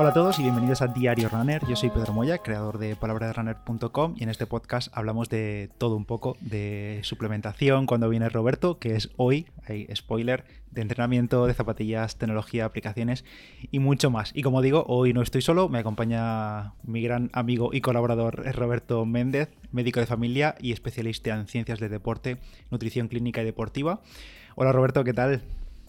Hola a todos y bienvenidos a Diario Runner. Yo soy Pedro Moya, creador de palabraderunner.com y en este podcast hablamos de todo un poco, de suplementación cuando viene Roberto, que es hoy, hay spoiler, de entrenamiento, de zapatillas, tecnología, aplicaciones y mucho más. Y como digo, hoy no estoy solo, me acompaña mi gran amigo y colaborador Roberto Méndez, médico de familia y especialista en ciencias de deporte, nutrición clínica y deportiva. Hola Roberto, ¿qué tal?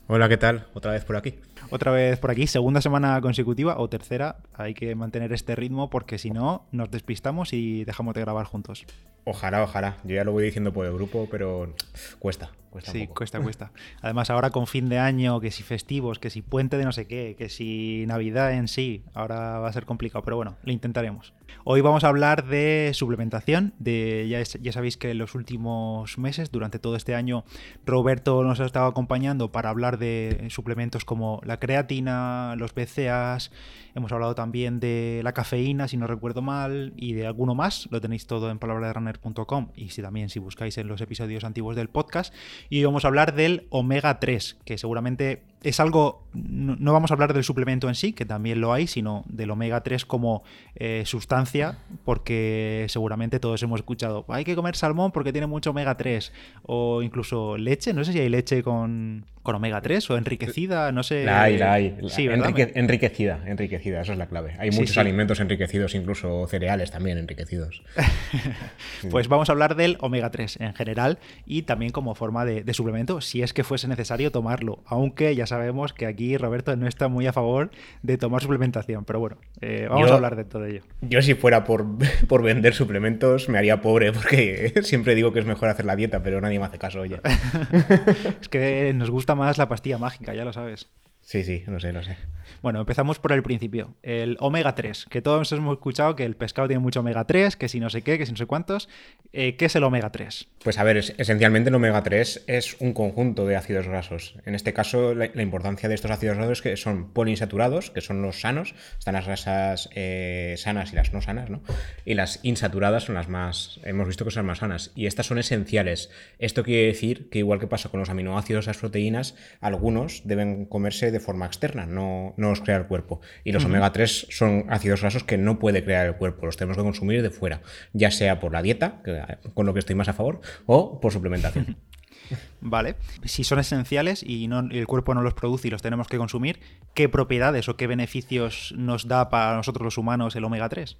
Hola, ¿qué tal? Otra vez por aquí. Otra vez por aquí, segunda semana consecutiva o tercera. Hay que mantener este ritmo porque si no nos despistamos y dejamos de grabar juntos. Ojalá, ojalá. Yo ya lo voy diciendo por el grupo, pero cuesta. Cuesta sí, cuesta, cuesta. Además, ahora con fin de año, que si festivos, que si puente de no sé qué, que si Navidad en sí, ahora va a ser complicado, pero bueno, lo intentaremos. Hoy vamos a hablar de suplementación. De, ya, ya sabéis que en los últimos meses, durante todo este año, Roberto nos ha estado acompañando para hablar de suplementos como la creatina, los BCAAs, hemos hablado también de la cafeína, si no recuerdo mal, y de alguno más. Lo tenéis todo en palabraderunner.com y si también si buscáis en los episodios antiguos del podcast y vamos a hablar del omega 3, que seguramente es algo, no, vamos a hablar del suplemento en sí, que también lo hay, sino del omega 3 como eh, sustancia, porque seguramente todos hemos escuchado, hay que comer salmón porque tiene mucho omega 3, o incluso leche, no sé si hay leche con, con omega 3 o enriquecida, no sé. La hay, la hay. Sí, enriquecida, enriquecida, eso es la clave. Hay muchos alimentos enriquecidos, incluso cereales también enriquecidos. pues vamos a hablar del omega 3 en general y también como forma de, de suplemento, si es que fuese necesario tomarlo, aunque ya sabemos que aquí Roberto no está muy a favor de tomar suplementación, pero bueno, eh, vamos a hablar de todo ello. Yo si fuera por, por, vender suplementos me haría pobre porque siempre digo que es mejor hacer la dieta, pero nadie me hace caso, oye. es que nos gusta más la pastilla mágica, ya lo sabes. Sí, sí, no sé, no sé. Bueno, empezamos por el principio. El omega 3, que todos hemos escuchado que el pescado tiene mucho omega 3, que si no sé qué, que si no sé cuántos. Eh, ¿Qué es el omega 3? Pues a ver, esencialmente el omega 3 es un conjunto de ácidos grasos. En este caso, la, importancia de estos ácidos grasos es que son poliinsaturados, que son los sanos, están las grasas eh, sanas y las no sanas, ¿no? Y las insaturadas son las más, hemos visto que son más sanas. Y estas son esenciales. Esto quiere decir que igual que pasa con los aminoácidos, las proteínas, algunos deben comerse de forma externa, no, no los crea el cuerpo. Y los omega 3 son ácidos grasos que no puede crear el cuerpo, los tenemos que consumir de fuera, ya sea por la dieta, con lo que estoy más a favor, o por suplementación. Vale. Si son esenciales y no, el cuerpo no los produce y los tenemos que consumir, ¿qué propiedades o qué beneficios nos da para nosotros los humanos el omega 3?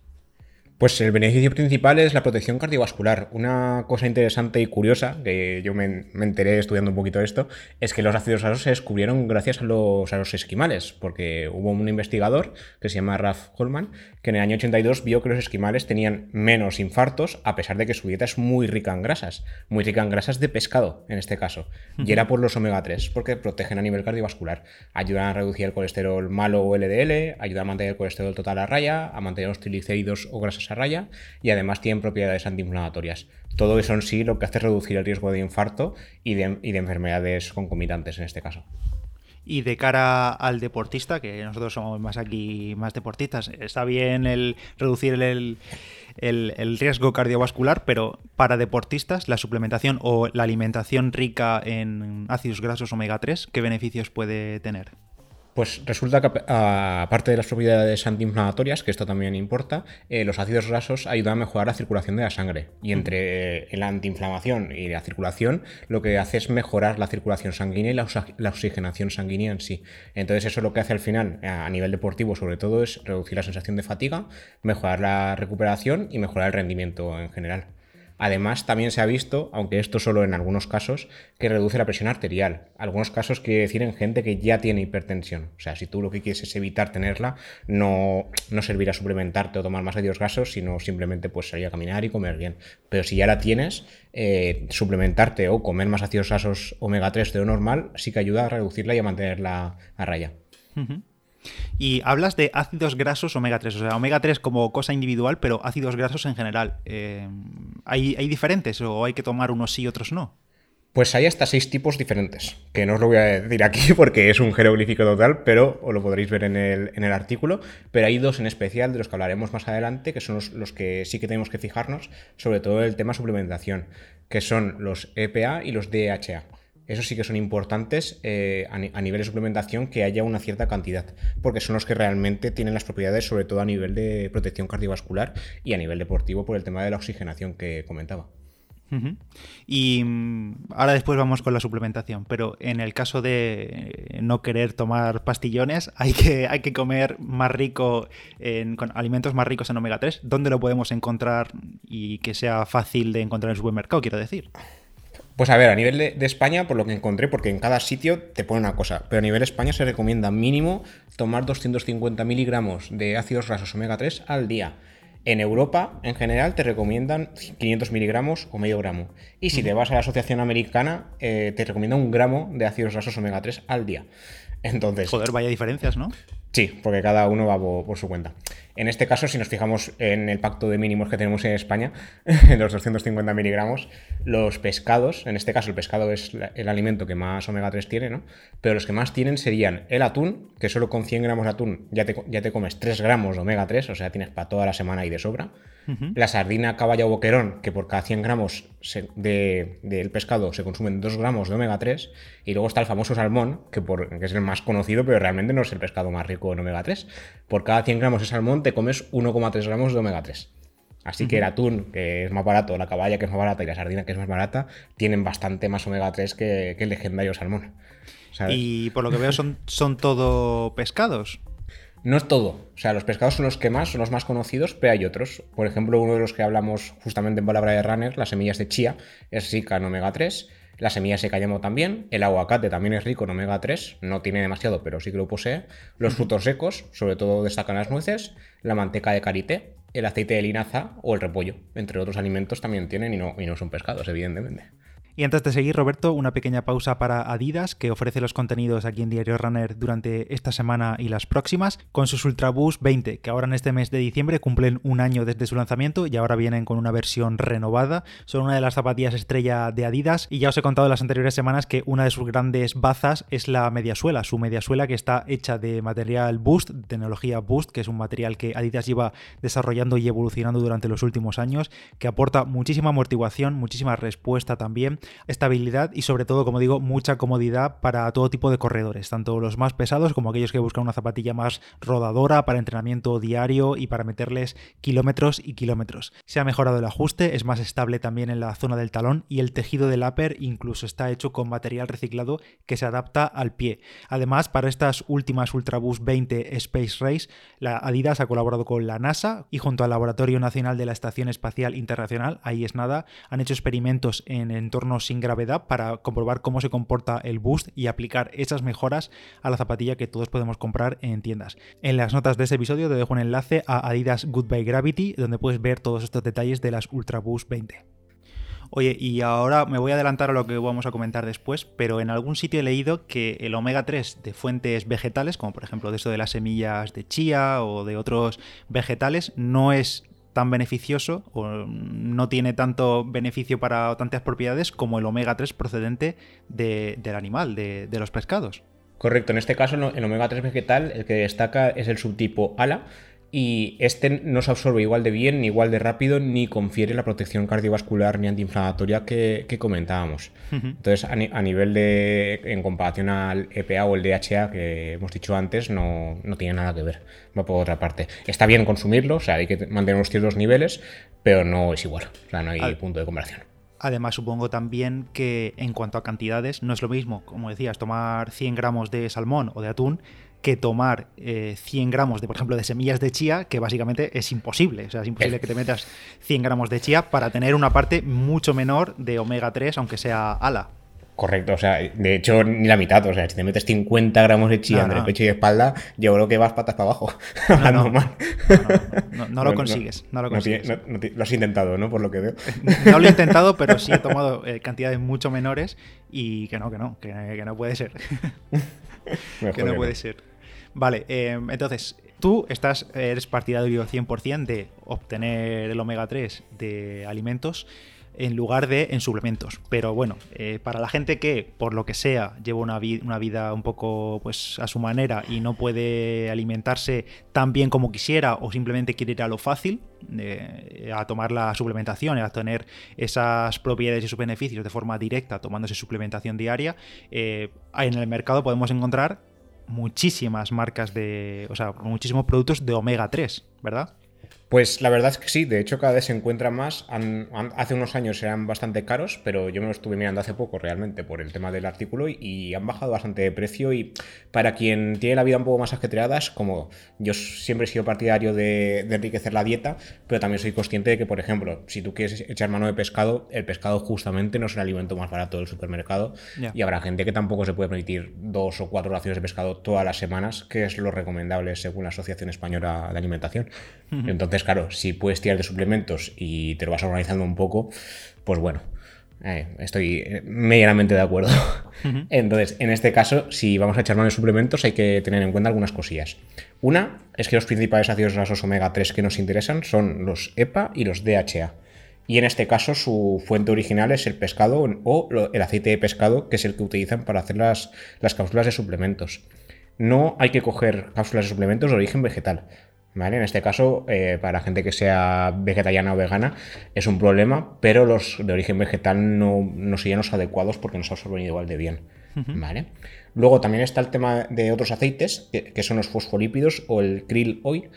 Pues el beneficio principal es la protección cardiovascular. Una cosa interesante y curiosa, que yo me, enteré estudiando un poquito esto, es que los ácidos grasos se descubrieron gracias a los, esquimales, porque hubo un investigador que se llama Ralph Holman, que en el año 82 vio que los esquimales tenían menos infartos, a pesar de que su dieta es muy rica en grasas, muy rica en grasas de pescado, en este caso. Y era por los omega 3, porque protegen a nivel cardiovascular. Ayudan a reducir el colesterol malo o LDL, ayudan a mantener el colesterol total a raya, a mantener los triglicéridos o grasas raya y además tienen propiedades antiinflamatorias. Todo eso en sí lo que hace es reducir el riesgo de infarto y de, enfermedades concomitantes en este caso. Y de cara al deportista, que nosotros somos más aquí, más deportistas, está bien el reducir el, el, riesgo cardiovascular, pero para deportistas, la suplementación o la alimentación rica en ácidos grasos omega 3, ¿qué beneficios puede tener? Pues resulta que aparte de las propiedades antiinflamatorias, que esto también importa, eh, los ácidos grasos ayudan a mejorar la circulación de la sangre. Y entre la antiinflamación y la circulación, lo que hace es mejorar la circulación sanguínea y la, la, oxigenación sanguínea en sí. Entonces eso lo que hace al final, a nivel deportivo sobre todo, es reducir la sensación de fatiga, mejorar la recuperación y mejorar el rendimiento en general. Además, también se ha visto, aunque esto solo en algunos casos, que reduce la presión arterial. Algunos casos quiere decir en gente que ya tiene hipertensión. O sea, si tú lo que quieres es evitar tenerla, no, no servirá suplementarte o tomar más ácidos grasos, sino simplemente pues salir a caminar y comer bien. Pero si ya la tienes, eh, suplementarte o comer más ácidos grasos omega 3 de lo normal sí que ayuda a reducirla y a mantenerla a raya. Y hablas de ácidos grasos omega 3, o sea, omega 3 como cosa individual, pero ácidos grasos en general. Eh, ¿hay, diferentes o hay que tomar unos sí y otros no? Pues hay hasta seis tipos diferentes, que no os lo voy a decir aquí porque es un jeroglífico total, pero os lo podréis ver en el, en el, artículo. Pero hay dos en especial de los que hablaremos más adelante, que son los, los, que sí que tenemos que fijarnos, sobre todo el tema suplementación, que son los EPA y los DHA. Esos sí que son importantes eh, a, nivel de suplementación que haya una cierta cantidad, porque son los que realmente tienen las propiedades, sobre todo a nivel de protección cardiovascular y a nivel deportivo por el tema de la oxigenación que comentaba. Y mm, ahora después vamos con la suplementación, pero en el caso de no querer tomar pastillones, hay que, hay que comer más rico, en, con alimentos más ricos en omega 3. ¿Dónde lo podemos encontrar y que sea fácil de encontrar en el supermercado, quiero decir? Pues a ver, a nivel de, España, por lo que encontré, porque en cada sitio te pone una cosa, pero a nivel de España se recomienda mínimo tomar 250 miligramos de ácidos grasos omega 3 al día. En Europa, en general, te recomiendan 500 miligramos o medio gramo. Y si te vas a la Asociación Americana, eh, te recomienda un gramo de ácidos grasos omega 3 al día. Entonces. Joder, vaya diferencias, ¿no? Sí, porque cada uno va por, su cuenta. En este caso, si nos fijamos en el pacto de mínimos que tenemos en España, en los 250 miligramos, los pescados, en este caso el pescado es el alimento que más omega 3 tiene, ¿no? Pero los que más tienen serían el atún, que solo con 100 gramos de atún ya te, ya te comes 3 gramos de omega 3, o sea, tienes para toda la semana de sobra. La sardina caballo boquerón, que por cada 100 gramos del pescado se consumen 2 gramos de omega 3. Y luego está el famoso salmón, que, por, que es el más conocido, pero realmente no es el pescado más rico en omega 3. Por cada 100 gramos de salmón te comes 1,3 gramos de omega 3. Así que el atún, que es más barato, la caballa, que es más barata, y la sardina, que es más barata, tienen bastante más omega 3 que, el legendario salmón. Y por lo que veo son, son todo pescados. No es todo. O sea, los pescados son los que más, son los más conocidos, pero hay otros. Por ejemplo, uno de los que hablamos justamente en palabra de runner, las semillas de chía, es rica en omega 3. Las semillas de cáñamo también. El aguacate también es rico en omega 3. No tiene demasiado, pero sí que lo posee. Los frutos secos, sobre todo destacan las nueces. La manteca de karité, el aceite de linaza o el repollo. Entre otros alimentos también tienen y no, y no son pescados, evidentemente. Y antes de seguir, Roberto, una pequeña pausa para Adidas, que ofrece los contenidos aquí en Diario Runner durante esta semana y las próximas, con sus Ultraboost 20, que ahora en este mes de diciembre cumplen un año desde su lanzamiento y ahora vienen con una versión renovada. Son una de las zapatillas estrella de Adidas y ya os he contado en las anteriores semanas que una de sus grandes bazas es la mediasuela, su mediasuela que está hecha de material Boost, tecnología Boost, que es un material que Adidas lleva desarrollando y evolucionando durante los últimos años, que aporta muchísima amortiguación, muchísima respuesta también estabilidad y sobre todo, como digo, mucha comodidad para todo tipo de corredores, tanto los más pesados como aquellos que buscan una zapatilla más rodadora para entrenamiento diario y para meterles kilómetros y kilómetros. Se ha mejorado el ajuste, es más estable también en la zona del talón y el tejido del upper incluso está hecho con material reciclado que se adapta al pie. Además, para estas últimas Ultraboost 20 Space Race, la Adidas ha colaborado con la NASA y junto al Laboratorio Nacional de la Estación Espacial Internacional, ahí es nada, han hecho experimentos en entornos sin gravedad para comprobar cómo se comporta el boost y aplicar esas mejoras a la zapatilla que todos podemos comprar en tiendas. En las notas de este episodio te dejo un enlace a Adidas Goodbye Gravity donde puedes ver todos estos detalles de las Ultra Boost 20. Oye, y ahora me voy a adelantar a lo que vamos a comentar después, pero en algún sitio he leído que el omega 3 de fuentes vegetales, como por ejemplo de esto de las semillas de chía o de otros vegetales, no es tan beneficioso o no tiene tanto beneficio para tantas propiedades como el omega 3 procedente del animal, de, de, los pescados. Correcto, en este caso el omega 3 vegetal el que destaca es el subtipo ALA, y este no se absorbe igual de bien, ni igual de rápido, ni confiere la protección cardiovascular ni antiinflamatoria que, comentábamos. Entonces, a, nivel de, en comparación al EPA o el DHA que hemos dicho antes, no, tiene nada que ver, va por otra parte. Está bien consumirlo, o sea, hay que mantener unos ciertos niveles, pero no es igual, o sea, no hay punto de comparación. Además, supongo también que en cuanto a cantidades, no es lo mismo, como decías, tomar 100 gramos de salmón o de atún que tomar 100 eh, gramos de, por ejemplo, de semillas de chía, que básicamente es imposible. O sea, es imposible que te metas 100 gramos de chía para tener una parte mucho menor de omega 3, aunque sea ala. Correcto, o sea, de hecho ni la mitad, o sea, si te metes 50 gramos de chía entre pecho y espalda, yo creo que vas patas para abajo. No, lo consigues, no, lo consigues. lo has intentado, ¿no? Por lo que veo. No lo he intentado, pero sí he tomado eh, cantidades mucho menores y que no, que no, que, no puede ser. que no puede ser. Vale, em, entonces, tú estás, eres partidario 100% de obtener el omega 3 de alimentos en lugar de en suplementos. Pero bueno, eh, para la gente que, por lo que sea, lleva una, una, vida un poco pues a su manera y no puede alimentarse tan bien como quisiera o simplemente quiere ir a lo fácil, eh, a tomar la suplementación, a tener esas propiedades y sus beneficios de forma directa tomándose suplementación diaria, eh, en el mercado podemos encontrar muchísimas marcas de, o sea, muchísimos productos de omega 3, ¿verdad? Pues la verdad es que sí, de hecho cada vez se encuentra más. hace unos años eran bastante caros, pero yo me lo estuve mirando hace poco realmente por el tema del artículo y, han bajado bastante de precio. Y para quien tiene la vida un poco más ajetreada, es como yo siempre he sido partidario de, enriquecer la dieta, pero también soy consciente de que, por ejemplo, si tú quieres echar mano de pescado, el pescado justamente no es el alimento más barato del supermercado y habrá gente que tampoco se puede permitir dos o cuatro raciones de pescado todas las semanas, que es lo recomendable según la Asociación Española de Alimentación. Entonces, claro, si puedes tirar de suplementos y te lo vas organizando un poco, pues bueno, eh, estoy eh, medianamente de acuerdo. Entonces, en este caso, si vamos a echar mano de suplementos, hay que tener en cuenta algunas cosillas. Una es que los principales ácidos grasos omega 3 que nos interesan son los EPA y los DHA. Y en este caso, su fuente original es el pescado o el aceite de pescado, que es el que utilizan para hacer las, las cápsulas de suplementos. No hay que coger cápsulas de suplementos de origen vegetal. En este caso, eh, para gente que sea vegetariana o vegana, es un problema, pero los de origen vegetal no, no serían los adecuados porque no se absorben igual de bien. ¿vale? Luego también está el tema de otros aceites, que, son los fosfolípidos o el krill oil,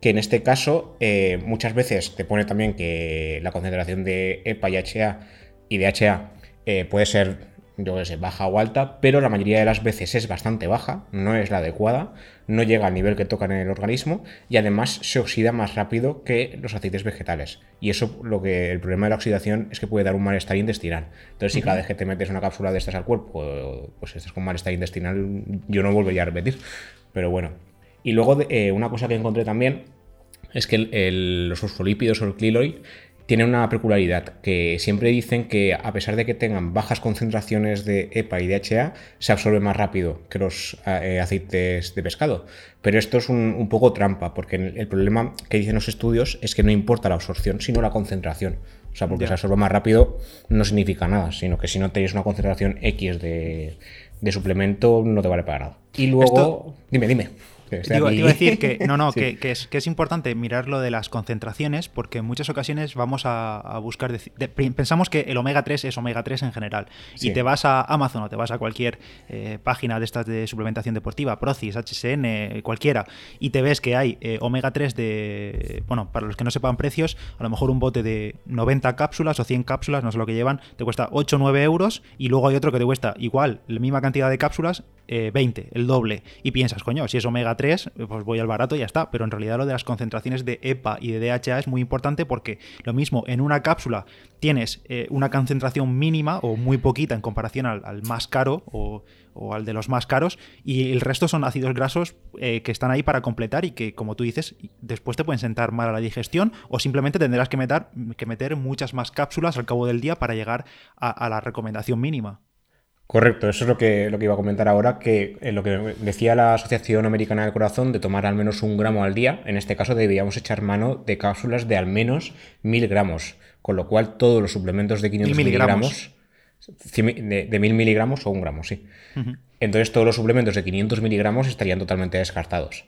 que en este caso eh, muchas veces te pone también que la concentración de EPA y HA y DHA eh, puede ser yo qué sé, baja o alta, pero la mayoría de las veces es bastante baja, no es la adecuada, no llega al nivel que toca en el organismo y además se oxida más rápido que los aceites vegetales. Y eso, lo que el problema de la oxidación es que puede dar un malestar intestinal. Entonces, si cada vez que te metes una cápsula de estas al cuerpo, pues estás con malestar intestinal, yo no volvería a repetir. Pero bueno. Y luego, eh, una cosa que encontré también es que los fosfolípidos o el cliloid tiene una peculiaridad, que siempre dicen que a pesar de que tengan bajas concentraciones de EPA y DHA, se absorbe más rápido que los eh, aceites de pescado. Pero esto es un, poco trampa, porque el problema que dicen los estudios es que no importa la absorción, sino la concentración. O sea, porque se absorbe más rápido no significa nada, sino que si no tenéis una concentración X de, suplemento, no te vale para nada. Y luego, dime, dime. Te iba, a decir que no, no, que, es, que es importante mirar lo de las concentraciones porque en muchas ocasiones vamos a, buscar. pensamos que el omega 3 es omega 3 en general. Y te vas a Amazon o te vas a cualquier eh, página de estas de suplementación deportiva, Procis, HSN, cualquiera, y te ves que hay eh, omega 3 de. Bueno, para los que no sepan precios, a lo mejor un bote de 90 cápsulas o 100 cápsulas, no sé lo que llevan, te cuesta 8 o 9 euros y luego hay otro que te cuesta igual, la misma cantidad de cápsulas, 20, eh, el doble. Y piensas, coño, si es omega 3, pues voy al barato y ya está. Pero en realidad lo de las concentraciones de EPA y de DHA es muy importante porque lo mismo, en una cápsula tienes eh, una concentración mínima o muy poquita en comparación al, más caro o, al de los más caros y el resto son ácidos grasos eh, que están ahí para completar y que, como tú dices, después te pueden sentar mal a la digestión o simplemente tendrás que meter muchas más cápsulas al cabo del día para llegar a la recomendación mínima. Correcto, eso es lo que, lo que iba a comentar ahora, que lo que decía la Asociación Americana del Corazón de tomar al menos un gramo al día, en este caso deberíamos echar mano de cápsulas de al menos mil gramos, con lo cual todos los suplementos de 500 miligramos, de, mil miligramos o un gramo, sí. Entonces todos los suplementos de 500 miligramos estarían totalmente descartados.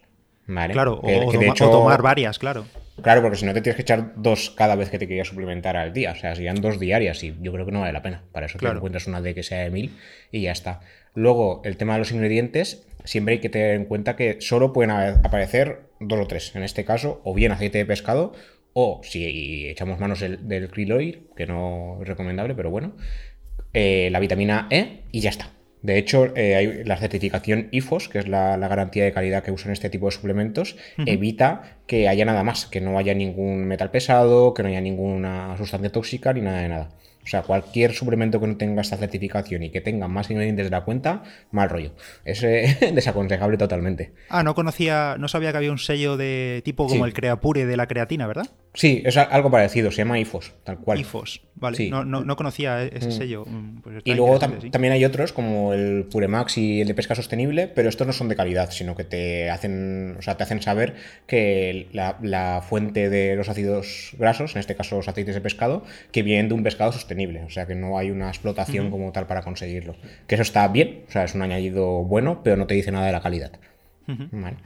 Claro, o, tomar varias, claro. Claro, porque si no te tienes que echar dos cada vez que te quieras suplementar al día. O sea, serían dos diarias y yo creo que no vale la pena. Para eso te encuentras una de que sea de mil y ya está. Luego, el tema de los ingredientes, siempre hay que tener en cuenta que solo pueden aparecer dos o tres. En este caso, o bien aceite de pescado, o si echamos manos del, del krill oil, que no es recomendable, pero bueno, eh, la vitamina E y ya está. De hecho, eh, hay la certificación IFOS, que es la, garantía de calidad que usan este tipo de suplementos, evita que haya nada más, que no haya ningún metal pesado, que no haya ninguna sustancia tóxica ni nada de nada. O sea, cualquier suplemento que no tenga esta certificación y que tenga más ingredientes de la cuenta, mal rollo. Es eh, desaconsejable totalmente. Ah, no conocía, no sabía que había un sello de tipo como el Creapure de la creatina, ¿verdad? Sí, es algo parecido, se llama IFOS, tal cual. IFOS, vale. No, no, conocía ese mm. sello. Mm, pues y luego también hay otros, como el Puremax y el de pesca sostenible, pero estos no son de calidad, sino que te hacen, o sea, te hacen saber que la, fuente de los ácidos grasos, en este caso los aceites de pescado, que vienen de un pescado sostenible. O sea, que no hay una explotación como tal para conseguirlo. Que eso está bien, o sea, es un añadido bueno, pero no te dice nada de la calidad. vale.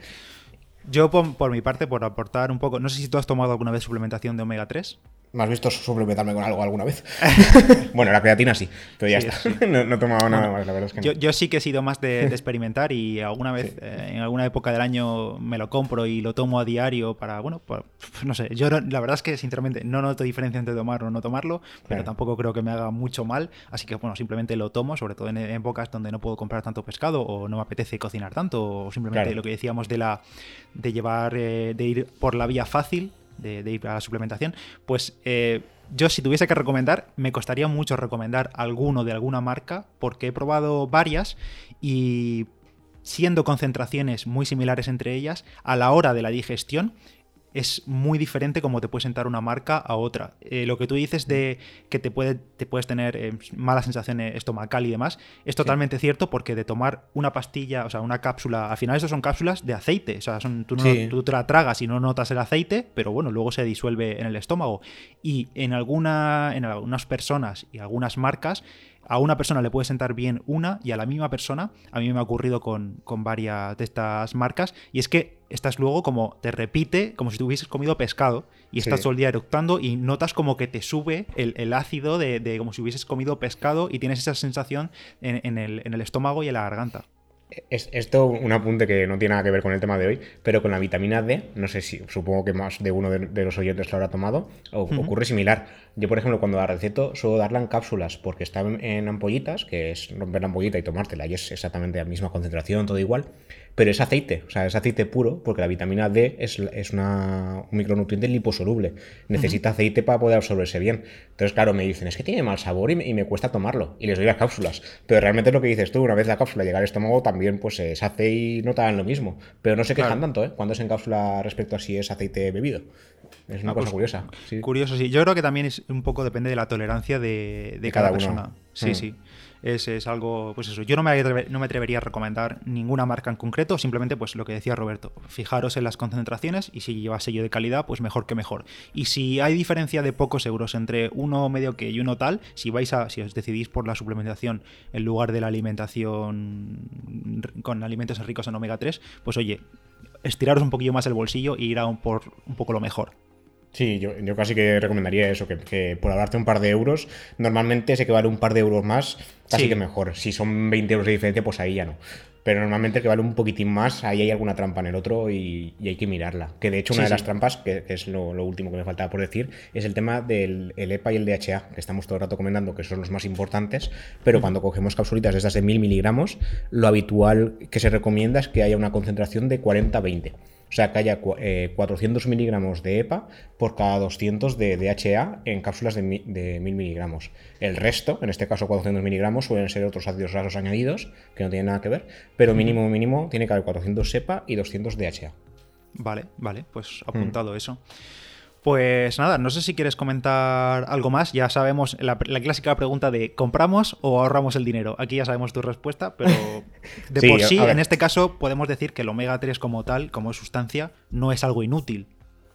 Yo, por, mi parte, por aportar un poco, no sé si tú has tomado alguna vez suplementación de omega 3. ¿Me has visto suplementarme con algo alguna vez? bueno, la creatina sí, pero ya está. no, he tomado nada más, la verdad es que yo, yo, sí que he sido más de, experimentar y alguna vez, eh, en alguna época del año, me lo compro y lo tomo a diario para, bueno, pues, no sé. Yo la verdad es que, sinceramente, no noto diferencia entre tomarlo o no tomarlo, pero tampoco creo que me haga mucho mal. Así que, bueno, simplemente lo tomo, sobre todo en épocas donde no puedo comprar tanto pescado o no me apetece cocinar tanto, o simplemente lo que decíamos de la de llevar, eh, de ir por la vía fácil de, ir a la suplementación, pues eh, yo si tuviese que recomendar, me costaría mucho recomendar alguno de alguna marca, porque he probado varias y siendo concentraciones muy similares entre ellas, a la hora de la digestión es muy diferente como te puede sentar una marca a otra. Eh, lo que tú dices de que te, puede, te puedes tener eh, mala sensación estomacal y demás, es totalmente cierto porque de tomar una pastilla, o sea, una cápsula, al final eso son cápsulas de aceite, o sea, son, tú, tú te la tragas y no notas el aceite, pero bueno, luego se disuelve en el estómago. Y en, alguna, en algunas personas y algunas marcas, a una persona le puede sentar bien una y a la misma persona, a mí me ha ocurrido con, varias de estas marcas, y es que estás luego como te repite como si tú hubieses comido pescado y estás todo el día eructando y notas como que te sube el, ácido de, como si hubieses comido pescado y tienes esa sensación en, el, en el estómago y en la garganta. Es, esto un apunte que no tiene nada que ver con el tema de hoy, pero con la vitamina D, no sé si, supongo que más de uno de, los oyentes lo habrá tomado, ocurre similar. Yo, por ejemplo, cuando la receto, suelo darla en cápsulas porque está en, ampollitas, que es romper la ampollita y tomártela, y es exactamente la misma concentración, todo igual pero es aceite, o sea, es aceite puro, porque la vitamina D es, una, un micronutriente liposoluble. Necesita aceite para poder absorberse bien. Entonces, claro, me dicen, es que tiene mal sabor y me, cuesta tomarlo. Y les doy las cápsulas. Pero realmente es lo que dices tú, una vez la cápsula llega al estómago, también pues se hace y no te dan lo mismo. Pero no se quejan tanto, ¿eh? Cuando es en cápsula respecto a si es aceite bebido. Es una ah, cosa pues, curiosa. Curioso, sí. Yo creo que también es un poco depende de la tolerancia de, cada, persona. Sí, mm. sí es, algo, pues eso, yo no me, no me atrevería a recomendar ninguna marca en concreto, simplemente pues lo que decía Roberto, fijaros en las concentraciones y si lleva sello de calidad, pues mejor que mejor. Y si hay diferencia de pocos euros entre uno medio que y uno tal, si vais a, si os decidís por la suplementación en lugar de la alimentación con alimentos ricos en omega 3, pues oye, estiraros un poquillo más el bolsillo y ir a un, por un poco lo mejor. Sí, yo, casi que recomendaría eso, que, por hablarte un par de euros, normalmente sé que vale un par de euros más, casi que mejor. Si son 20 euros de diferencia, pues ahí ya no. Pero normalmente que vale un poquitín más, ahí hay alguna trampa en el otro y, hay que mirarla. Que de hecho una de las trampas, que, es lo, último que me faltaba por decir, es el tema del EPA y el DHA, que estamos todo el rato comentando que son los más importantes, pero cuando cogemos capsulitas de estas de 1000 miligramos, lo habitual que se recomienda es que haya una concentración de 40-20. O sea, que haya 400 eh, miligramos de EPA por cada 200 de DHA en cápsulas de, 1000 miligramos. El resto, en este caso 400 miligramos, suelen ser otros ácidos grasos añadidos, que no tienen nada que ver, pero mínimo mínimo tiene que haber 400 EPA y 200 DHA. Vale, vale, pues apuntado mm. eso. Pues nada, no sé si quieres comentar algo más. Ya sabemos la, clásica pregunta de ¿compramos o ahorramos el dinero? Aquí ya sabemos tu respuesta, pero de por sí, en este caso podemos decir que el omega 3 como tal, como sustancia, no es algo inútil.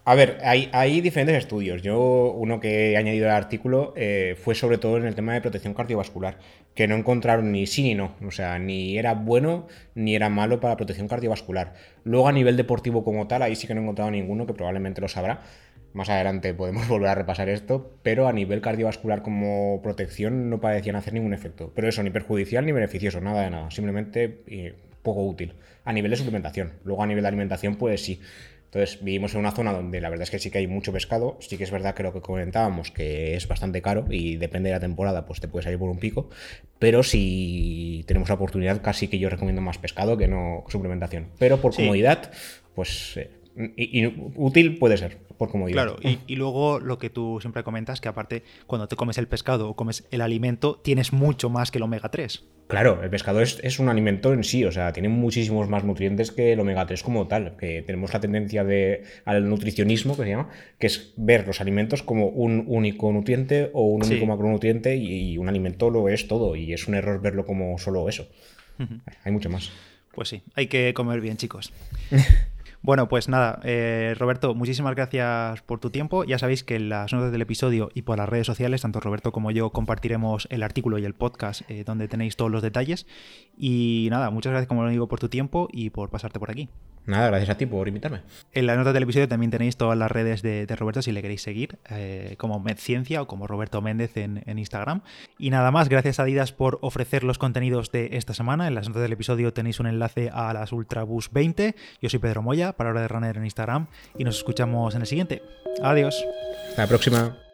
A ver, hay, diferentes estudios. Yo, uno que he añadido al artículo eh, fue sobre todo en el tema de protección cardiovascular, que no encontraron ni sí ni no. O sea, ni era bueno ni era malo para protección cardiovascular. Luego, a nivel deportivo como tal, ahí sí que no he encontrado ninguno, que probablemente lo sabrá. Más adelante podemos volver a repasar esto, pero a nivel cardiovascular como protección no parecían hacer ningún efecto. Pero eso, ni perjudicial ni beneficioso, nada de nada, simplemente eh, poco útil. A nivel de suplementación, luego a nivel de alimentación, pues sí. Entonces vivimos en una zona donde la verdad es que sí que hay mucho pescado, sí que es verdad que lo que comentábamos, que es bastante caro y depende de la temporada, pues te puede salir por un pico, pero si tenemos la oportunidad, casi que yo recomiendo más pescado que no suplementación. Pero por comodidad, pues eh, Y, útil puede ser, por comodidad. Claro, y, y, luego lo que tú siempre comentas, que aparte, cuando te comes el pescado o comes el alimento, tienes mucho más que el omega 3. Claro, el pescado es, un alimento en sí, o sea, tiene muchísimos más nutrientes que el omega 3 como tal, que tenemos la tendencia de, al nutricionismo, que se llama, que es ver los alimentos como un único nutriente o un único macronutriente y, un alimento lo es todo, y es un error verlo como solo eso. Hay mucho más. Pues sí, hay que comer bien, chicos. Bueno, pues nada, eh, Roberto, muchísimas gracias por tu tiempo. Ya sabéis que en las notas del episodio y por las redes sociales, tanto Roberto como yo compartiremos el artículo y el podcast eh, donde tenéis todos los detalles. Y nada, muchas gracias, como lo digo, por tu tiempo y por pasarte por aquí. Nada, gracias a ti por invitarme. En las notas del episodio también tenéis todas las redes de, Roberto si le queréis seguir, eh, como MedCiencia o como Roberto Méndez en, Instagram. Y nada más, gracias a Adidas por ofrecer los contenidos de esta semana. En las notas del episodio tenéis un enlace a las Ultrabus 20. Yo soy Pedro Moya, para Hora de Runner en Instagram, y nos escuchamos en el siguiente. Adiós. Hasta la próxima.